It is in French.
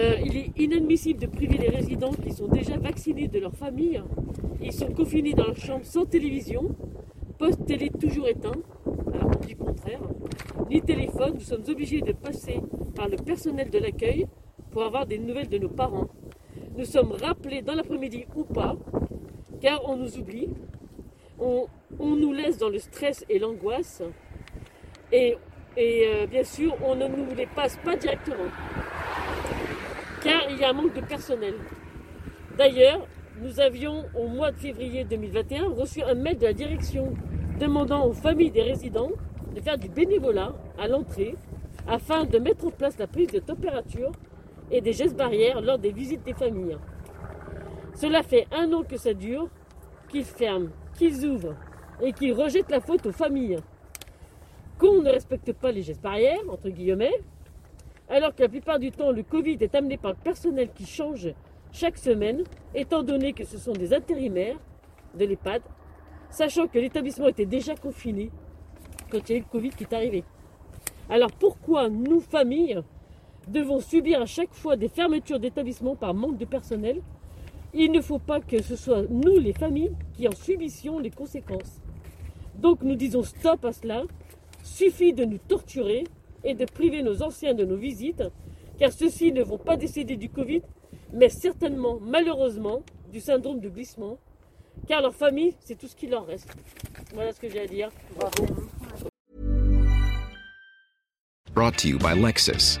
Euh, il est inadmissible de priver les résidents qui sont déjà vaccinés de leur famille. Ils sont confinés dans leur chambre sans télévision, poste télé toujours éteint, alors du contraire, ni téléphone. Nous sommes obligés de passer par le personnel de l'accueil pour avoir des nouvelles de nos parents. Nous sommes rappelés dans l'après-midi ou pas, car on nous oublie, on, on nous laisse dans le stress et l'angoisse, et, euh, bien sûr, on ne nous les passe pas directement un manque de personnel. D'ailleurs, nous avions au mois de février 2021 reçu un mail de la direction demandant aux familles des résidents de faire du bénévolat à l'entrée afin de mettre en place la prise de température et des gestes barrières lors des visites des familles. Cela fait un an que ça dure, qu'ils ferment, qu'ils ouvrent et qu'ils rejettent la faute aux familles. Qu'on ne respecte pas les gestes barrières, entre guillemets, alors que la plupart du temps, le Covid est amené par le personnel qui change chaque semaine, étant donné que ce sont des intérimaires de l'EHPAD, sachant que l'établissement était déjà confiné quand il y a eu le Covid qui est arrivé. Alors pourquoi nous, familles, devons subir à chaque fois des fermetures d'établissements par manque de personnel? Il ne faut pas que ce soit nous, les familles, qui en subissions les conséquences. Donc nous disons stop à cela, suffit de nous torturer et de priver nos anciens de nos visites, car ceux-ci ne vont pas décéder du Covid, mais certainement, malheureusement, du syndrome de glissement, car leur famille, c'est tout ce qui leur reste. Voilà ce que j'ai à dire. Bravo. Brought to you by Lexus.